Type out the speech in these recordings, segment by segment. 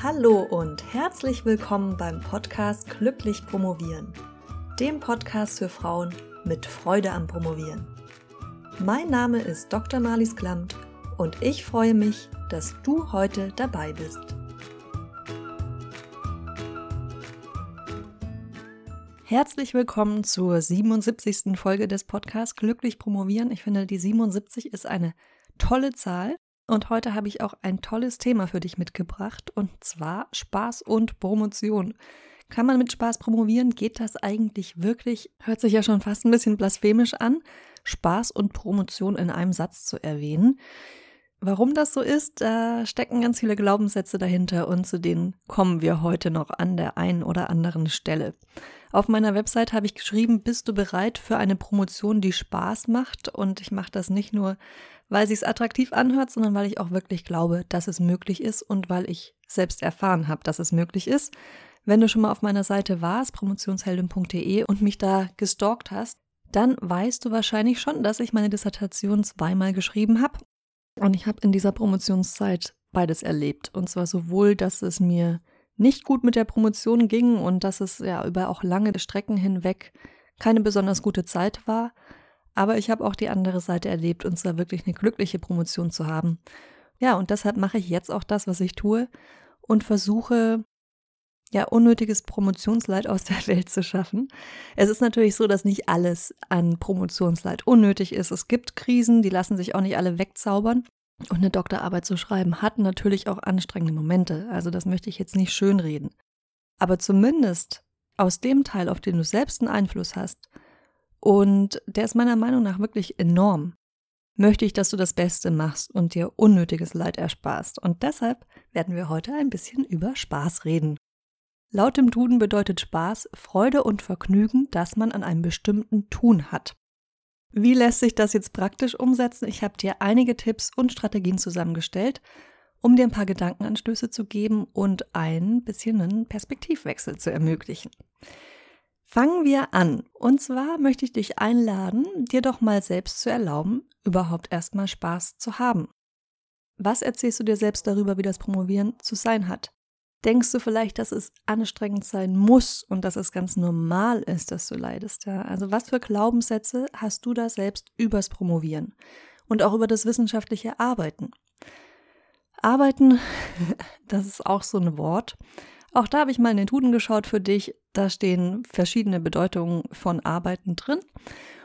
Hallo und herzlich willkommen beim Podcast Glücklich Promovieren, dem Podcast für Frauen mit Freude am Promovieren. Mein Name ist Dr. Marlies Klamt und ich freue mich, dass du heute dabei bist. Herzlich willkommen zur 77. Folge des Podcasts Glücklich Promovieren. Ich finde, die 77 ist eine tolle Zahl und heute habe ich auch ein tolles Thema für dich mitgebracht, und zwar Spaß und Promotion. Kann man mit Spaß promovieren? Geht das eigentlich wirklich? Hört sich ja schon fast ein bisschen blasphemisch an, Spaß und Promotion in einem Satz zu erwähnen. Warum das so ist, da stecken ganz viele Glaubenssätze dahinter und zu denen kommen wir heute noch an der einen oder anderen Stelle. Auf meiner Website habe ich geschrieben, bist du bereit für eine Promotion, die Spaß macht? Und ich mache das nicht nur weil sie es attraktiv anhört, sondern weil ich auch wirklich glaube, dass es möglich ist und weil ich selbst erfahren habe, dass es möglich ist. Wenn du schon mal auf meiner Seite warst, promotionsheldin.de und mich da gestalkt hast, dann weißt du wahrscheinlich schon, dass ich meine Dissertation zweimal geschrieben habe. Und ich habe in dieser Promotionszeit beides erlebt. Und zwar sowohl, dass es mir nicht gut mit der Promotion ging und dass es ja über auch lange Strecken hinweg keine besonders gute Zeit war, aber ich habe auch die andere Seite erlebt, und zwar wirklich eine glückliche Promotion zu haben. Ja, und deshalb mache ich jetzt auch das, was ich tue und versuche, ja, unnötiges Promotionsleid aus der Welt zu schaffen. Es ist natürlich so, dass nicht alles an Promotionsleid unnötig ist. Es gibt Krisen, die lassen sich auch nicht alle wegzaubern. Und eine Doktorarbeit zu schreiben hat natürlich auch anstrengende Momente. Also das möchte ich jetzt nicht schönreden. Aber zumindest aus dem Teil, auf den du selbst einen Einfluss hast, und der ist meiner Meinung nach wirklich enorm. Möchte ich, dass du das Beste machst und dir unnötiges Leid ersparst. Und deshalb werden wir heute ein bisschen über Spaß reden. Laut dem Duden bedeutet Spaß Freude und Vergnügen, das man an einem bestimmten Tun hat. Wie lässt sich das jetzt praktisch umsetzen? Ich habe dir einige Tipps und Strategien zusammengestellt, um dir ein paar Gedankenanstöße zu geben und ein bisschen einen Perspektivwechsel zu ermöglichen. Fangen wir an. Und zwar möchte ich dich einladen, dir doch mal selbst zu erlauben, überhaupt erstmal Spaß zu haben. Was erzählst du dir selbst darüber, wie das Promovieren zu sein hat? Denkst du vielleicht, dass es anstrengend sein muss und dass es ganz normal ist, dass du leidest? Ja? Also was für Glaubenssätze hast du da selbst übers Promovieren und auch über das wissenschaftliche Arbeiten? Arbeiten, das ist auch so ein Wort. Auch da habe ich mal in den Duden geschaut für dich. Da stehen verschiedene Bedeutungen von Arbeiten drin.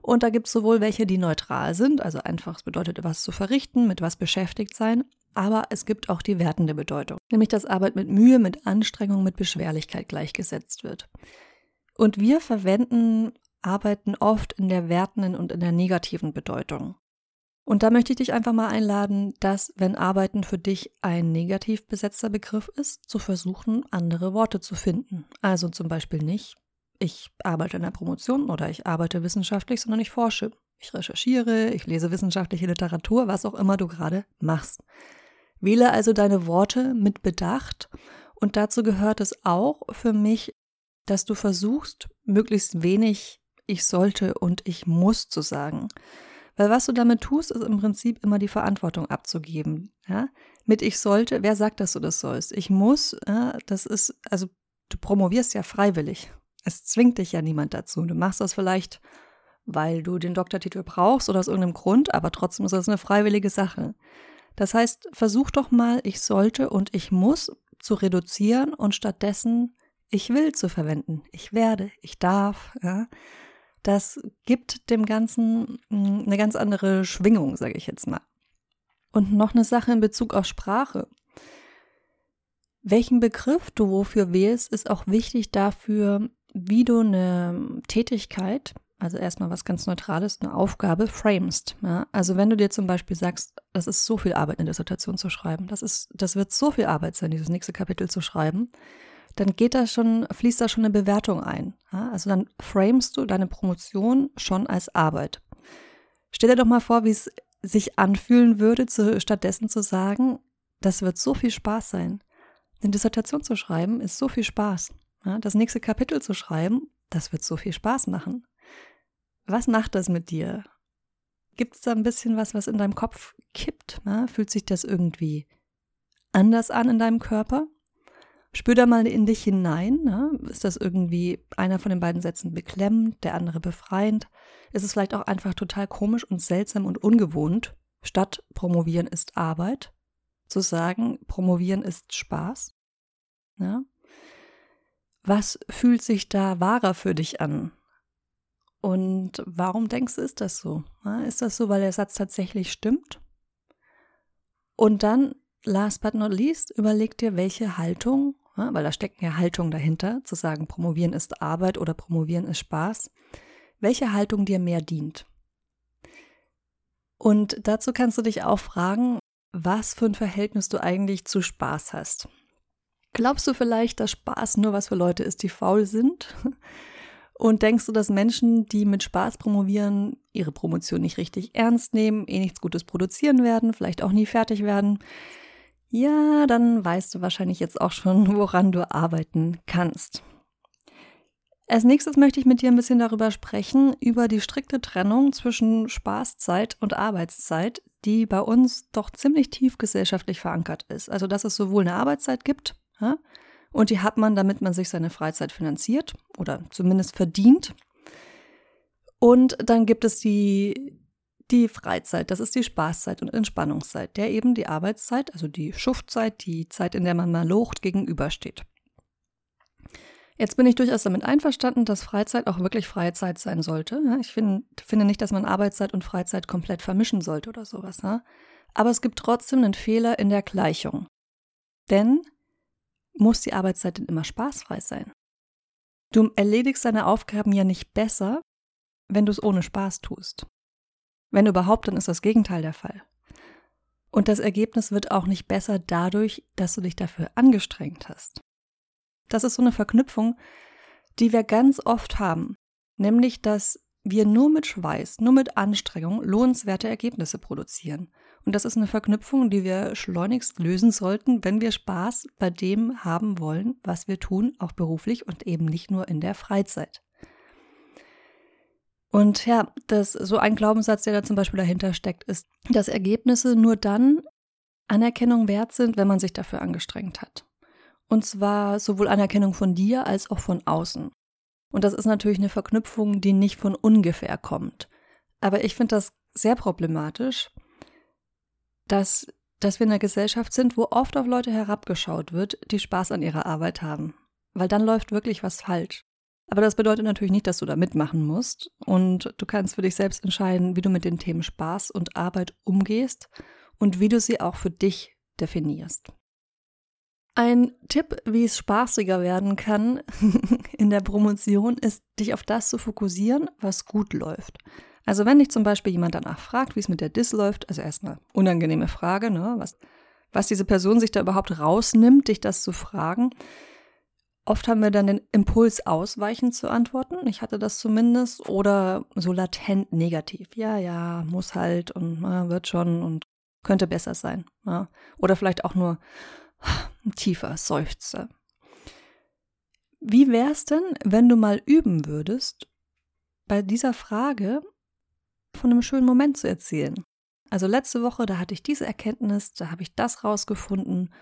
Und da gibt es sowohl welche, die neutral sind, also einfach es bedeutet, was zu verrichten, mit was beschäftigt sein, aber es gibt auch die wertende Bedeutung, nämlich dass Arbeit mit Mühe, mit Anstrengung, mit Beschwerlichkeit gleichgesetzt wird. Und wir verwenden Arbeiten oft in der wertenden und in der negativen Bedeutung. Und da möchte ich dich einfach mal einladen, dass, wenn Arbeiten für dich ein negativ besetzter Begriff ist, zu versuchen, andere Worte zu finden. Also zum Beispiel nicht, ich arbeite in der Promotion oder ich arbeite wissenschaftlich, sondern ich forsche. Ich recherchiere, ich lese wissenschaftliche Literatur, was auch immer du gerade machst. Wähle also deine Worte mit Bedacht und dazu gehört es auch für mich, dass du versuchst, möglichst wenig ich sollte und ich muss zu sagen. Weil was du damit tust, ist im Prinzip immer die Verantwortung abzugeben. Ja? Mit ich sollte, wer sagt, dass du das sollst? Ich muss, ja, das ist, also du promovierst ja freiwillig. Es zwingt dich ja niemand dazu. Du machst das vielleicht, weil du den Doktortitel brauchst oder aus irgendeinem Grund, aber trotzdem ist das eine freiwillige Sache. Das heißt, versuch doch mal, ich sollte und ich muss zu reduzieren und stattdessen ich will zu verwenden. Ich werde, ich darf. Ja? das gibt dem Ganzen hm, eine ganz andere Schwingung, sage ich jetzt mal. Und noch eine Sache in Bezug auf Sprache. Welchen Begriff du wofür wählst, ist auch wichtig dafür, wie du eine Tätigkeit, also erstmal was ganz Neutrales, eine Aufgabe framest. Ja? Also wenn du dir zum Beispiel sagst, das ist so viel Arbeit, eine Dissertation zu schreiben, das ist, das wird so viel Arbeit sein, dieses nächste Kapitel zu schreiben, dann geht da schon, fließt da schon eine Bewertung ein. Ja? Also dann framest du deine Promotion schon als Arbeit. Stell dir doch mal vor, wie es sich anfühlen würde, zu, stattdessen zu sagen, das wird so viel Spaß sein. Eine Dissertation zu schreiben ist so viel Spaß. Ja? Das nächste Kapitel zu schreiben, das wird so viel Spaß machen. Was macht das mit dir? Gibt es da ein bisschen was, was in deinem Kopf kippt? Ja? Fühlt sich das irgendwie anders an in deinem Körper? Spür da mal in dich hinein. Ne? Ist das irgendwie einer von den beiden Sätzen beklemmend, der andere befreiend? Ist es vielleicht auch einfach total komisch und seltsam und ungewohnt, statt promovieren ist Arbeit, zu sagen, promovieren ist Spaß? Ja? Was fühlt sich da wahrer für dich an? Und warum denkst du, ist das so? Ist das so, weil der Satz tatsächlich stimmt? Und dann, last but not least, überleg dir, welche Haltung weil da stecken ja Haltungen dahinter, zu sagen, promovieren ist Arbeit oder promovieren ist Spaß, welche Haltung dir mehr dient. Und dazu kannst du dich auch fragen, was für ein Verhältnis du eigentlich zu Spaß hast. Glaubst du vielleicht, dass Spaß nur was für Leute ist, die faul sind? Und denkst du, dass Menschen, die mit Spaß promovieren, ihre Promotion nicht richtig ernst nehmen, eh nichts Gutes produzieren werden, vielleicht auch nie fertig werden? Ja, dann weißt du wahrscheinlich jetzt auch schon, woran du arbeiten kannst. Als nächstes möchte ich mit dir ein bisschen darüber sprechen, über die strikte Trennung zwischen Spaßzeit und Arbeitszeit, die bei uns doch ziemlich tief gesellschaftlich verankert ist. Also, dass es sowohl eine Arbeitszeit gibt, ja, und die hat man, damit man sich seine Freizeit finanziert oder zumindest verdient. Und dann gibt es die die Freizeit, das ist die Spaßzeit und Entspannungszeit, der eben die Arbeitszeit, also die Schuftzeit, die Zeit, in der man mal locht, gegenübersteht. Jetzt bin ich durchaus damit einverstanden, dass Freizeit auch wirklich freie Zeit sein sollte. Ich find, finde nicht, dass man Arbeitszeit und Freizeit komplett vermischen sollte oder sowas. Aber es gibt trotzdem einen Fehler in der Gleichung. Denn muss die Arbeitszeit denn immer spaßfrei sein? Du erledigst deine Aufgaben ja nicht besser, wenn du es ohne Spaß tust. Wenn überhaupt, dann ist das Gegenteil der Fall. Und das Ergebnis wird auch nicht besser dadurch, dass du dich dafür angestrengt hast. Das ist so eine Verknüpfung, die wir ganz oft haben, nämlich dass wir nur mit Schweiß, nur mit Anstrengung lohnenswerte Ergebnisse produzieren. Und das ist eine Verknüpfung, die wir schleunigst lösen sollten, wenn wir Spaß bei dem haben wollen, was wir tun, auch beruflich und eben nicht nur in der Freizeit. Und ja, das, so ein Glaubenssatz, der da zum Beispiel dahinter steckt, ist, dass Ergebnisse nur dann Anerkennung wert sind, wenn man sich dafür angestrengt hat. Und zwar sowohl Anerkennung von dir als auch von außen. Und das ist natürlich eine Verknüpfung, die nicht von ungefähr kommt. Aber ich finde das sehr problematisch, dass, dass wir in einer Gesellschaft sind, wo oft auf Leute herabgeschaut wird, die Spaß an ihrer Arbeit haben. Weil dann läuft wirklich was falsch. Aber das bedeutet natürlich nicht, dass du da mitmachen musst. Und du kannst für dich selbst entscheiden, wie du mit den Themen Spaß und Arbeit umgehst und wie du sie auch für dich definierst. Ein Tipp, wie es spaßiger werden kann in der Promotion, ist, dich auf das zu fokussieren, was gut läuft. Also wenn dich zum Beispiel jemand danach fragt, wie es mit der Dis läuft, also erstmal unangenehme Frage, ne, was, was diese Person sich da überhaupt rausnimmt, dich das zu fragen, Oft haben wir dann den Impuls, ausweichend zu antworten. Ich hatte das zumindest. Oder so latent negativ. Ja, ja, muss halt und na, wird schon und könnte besser sein. Ja. Oder vielleicht auch nur ein tiefer Seufzer. Wie wär's denn, wenn du mal üben würdest, bei dieser Frage von einem schönen Moment zu erzählen? Also letzte Woche, da hatte ich diese Erkenntnis, da habe ich das rausgefunden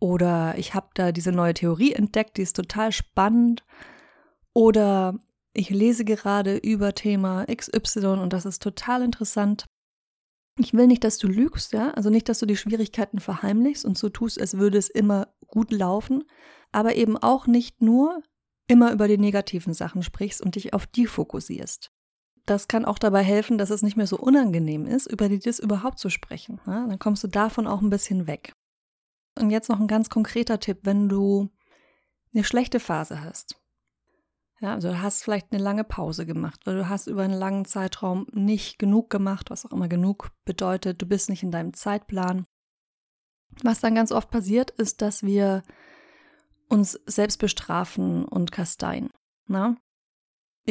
oder ich habe da diese neue Theorie entdeckt, die ist total spannend. Oder ich lese gerade über Thema XY und das ist total interessant. Ich will nicht, dass du lügst, ja, also nicht, dass du die Schwierigkeiten verheimlichst und so tust, als würde es immer gut laufen, aber eben auch nicht nur immer über die negativen Sachen sprichst und dich auf die fokussierst. Das kann auch dabei helfen, dass es nicht mehr so unangenehm ist, über die das überhaupt zu sprechen. Ja? Dann kommst du davon auch ein bisschen weg. Und jetzt noch ein ganz konkreter Tipp, wenn du eine schlechte Phase hast. Ja, also du hast vielleicht eine lange Pause gemacht oder du hast über einen langen Zeitraum nicht genug gemacht, was auch immer genug bedeutet, du bist nicht in deinem Zeitplan. Was dann ganz oft passiert, ist, dass wir uns selbst bestrafen und kasteien. Na?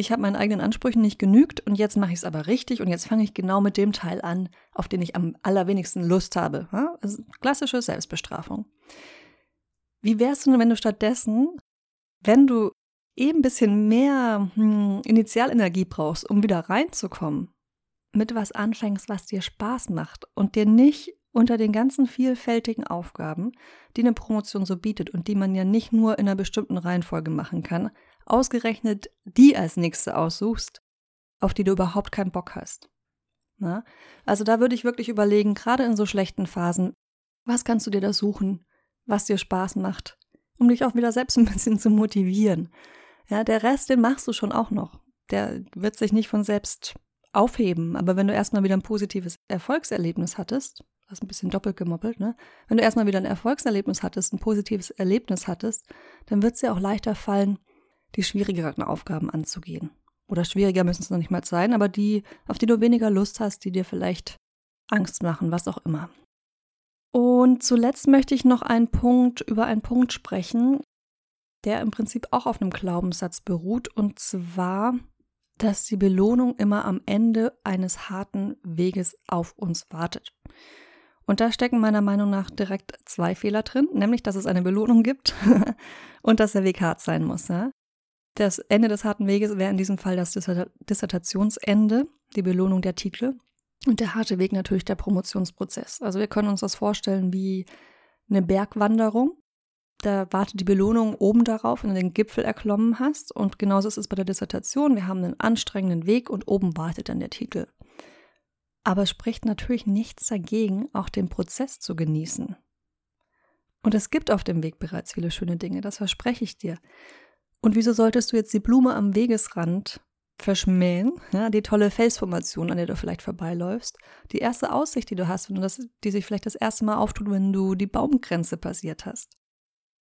Ich habe meinen eigenen Ansprüchen nicht genügt und jetzt mache ich es aber richtig und jetzt fange ich genau mit dem Teil an, auf den ich am allerwenigsten Lust habe. Also klassische Selbstbestrafung. Wie wärst du denn, wenn du stattdessen, wenn du eben ein bisschen mehr hm, Initialenergie brauchst, um wieder reinzukommen, mit was anfängst, was dir Spaß macht und dir nicht unter den ganzen vielfältigen Aufgaben, die eine Promotion so bietet und die man ja nicht nur in einer bestimmten Reihenfolge machen kann, ausgerechnet die als nächste aussuchst, auf die du überhaupt keinen Bock hast. Na? Also da würde ich wirklich überlegen, gerade in so schlechten Phasen, was kannst du dir da suchen, was dir Spaß macht, um dich auch wieder selbst ein bisschen zu motivieren. Ja, der Rest, den machst du schon auch noch. Der wird sich nicht von selbst aufheben. Aber wenn du erstmal wieder ein positives Erfolgserlebnis hattest, das ist ein bisschen doppelt gemoppelt, ne? Wenn du erstmal wieder ein Erfolgserlebnis hattest, ein positives Erlebnis hattest, dann wird es dir auch leichter fallen, die schwierigeren Aufgaben anzugehen. Oder schwieriger müssen es noch nicht mal sein, aber die, auf die du weniger Lust hast, die dir vielleicht Angst machen, was auch immer. Und zuletzt möchte ich noch einen Punkt über einen Punkt sprechen, der im Prinzip auch auf einem Glaubenssatz beruht, und zwar dass die Belohnung immer am Ende eines harten Weges auf uns wartet. Und da stecken meiner Meinung nach direkt zwei Fehler drin, nämlich dass es eine Belohnung gibt und dass der Weg hart sein muss. Ja? Das Ende des harten Weges wäre in diesem Fall das Dissertationsende, die Belohnung der Titel. Und der harte Weg natürlich der Promotionsprozess. Also wir können uns das vorstellen wie eine Bergwanderung da wartet die Belohnung oben darauf, wenn du den Gipfel erklommen hast. Und genauso ist es bei der Dissertation. Wir haben einen anstrengenden Weg und oben wartet dann der Titel. Aber es spricht natürlich nichts dagegen, auch den Prozess zu genießen. Und es gibt auf dem Weg bereits viele schöne Dinge, das verspreche ich dir. Und wieso solltest du jetzt die Blume am Wegesrand verschmähen, ja, die tolle Felsformation, an der du vielleicht vorbeiläufst, die erste Aussicht, die du hast, wenn du das, die sich vielleicht das erste Mal auftut, wenn du die Baumgrenze passiert hast.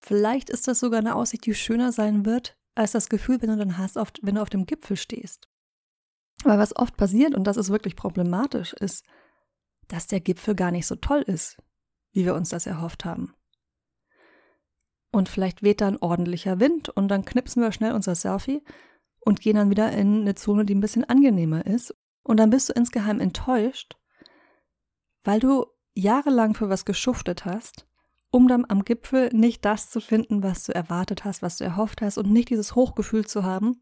Vielleicht ist das sogar eine Aussicht, die schöner sein wird, als das Gefühl, wenn du dann hast, wenn du auf dem Gipfel stehst. Weil was oft passiert, und das ist wirklich problematisch, ist, dass der Gipfel gar nicht so toll ist, wie wir uns das erhofft haben. Und vielleicht weht da ein ordentlicher Wind und dann knipsen wir schnell unser Selfie und gehen dann wieder in eine Zone, die ein bisschen angenehmer ist. Und dann bist du insgeheim enttäuscht, weil du jahrelang für was geschuftet hast um dann am Gipfel nicht das zu finden, was du erwartet hast, was du erhofft hast und nicht dieses Hochgefühl zu haben,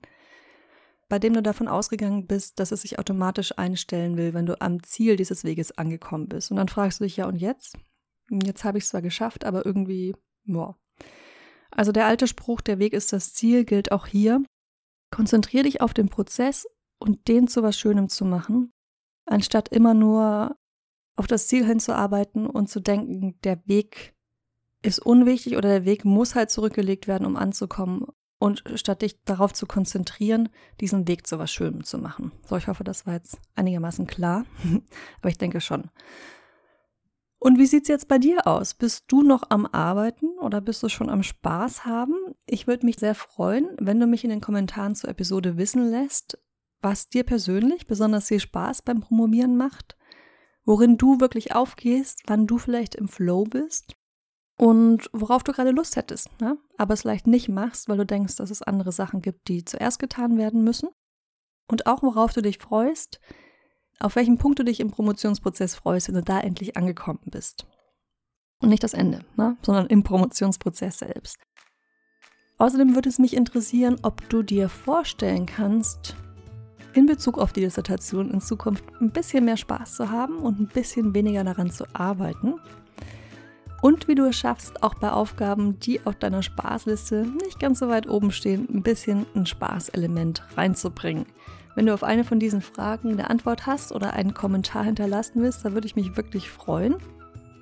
bei dem du davon ausgegangen bist, dass es sich automatisch einstellen will, wenn du am Ziel dieses Weges angekommen bist. Und dann fragst du dich ja, und jetzt? Jetzt habe ich es zwar geschafft, aber irgendwie, boah. Also der alte Spruch, der Weg ist das Ziel, gilt auch hier. Konzentrier dich auf den Prozess und den zu was Schönem zu machen, anstatt immer nur auf das Ziel hinzuarbeiten und zu denken, der Weg ist unwichtig oder der Weg muss halt zurückgelegt werden, um anzukommen. Und statt dich darauf zu konzentrieren, diesen Weg zu was Schönem zu machen. So, ich hoffe, das war jetzt einigermaßen klar. Aber ich denke schon. Und wie sieht es jetzt bei dir aus? Bist du noch am Arbeiten oder bist du schon am Spaß haben? Ich würde mich sehr freuen, wenn du mich in den Kommentaren zur Episode wissen lässt, was dir persönlich besonders viel Spaß beim Promovieren macht, worin du wirklich aufgehst, wann du vielleicht im Flow bist und worauf du gerade Lust hättest, ne? aber es vielleicht nicht machst, weil du denkst, dass es andere Sachen gibt, die zuerst getan werden müssen. Und auch worauf du dich freust, auf welchen Punkt du dich im Promotionsprozess freust, wenn du da endlich angekommen bist. Und nicht das Ende, ne? sondern im Promotionsprozess selbst. Außerdem würde es mich interessieren, ob du dir vorstellen kannst, in Bezug auf die Dissertation in Zukunft ein bisschen mehr Spaß zu haben und ein bisschen weniger daran zu arbeiten und wie du es schaffst, auch bei Aufgaben, die auf deiner Spaßliste nicht ganz so weit oben stehen, ein bisschen ein Spaßelement reinzubringen. Wenn du auf eine von diesen Fragen eine Antwort hast oder einen Kommentar hinterlassen willst, dann würde ich mich wirklich freuen.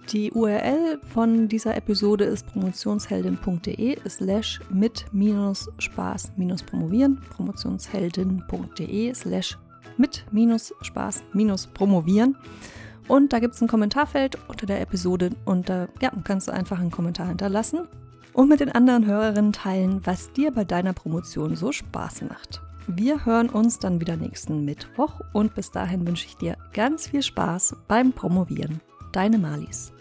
Die URL von dieser Episode ist promotionsheldin.de slash mit minus Spaß minus promovieren, promotionsheldin.de slash mit minus Spaß minus promovieren. Und da gibt es ein Kommentarfeld unter der Episode und da ja, kannst du einfach einen Kommentar hinterlassen und mit den anderen Hörerinnen teilen, was dir bei deiner Promotion so Spaß macht. Wir hören uns dann wieder nächsten Mittwoch und bis dahin wünsche ich dir ganz viel Spaß beim Promovieren. Deine Malis.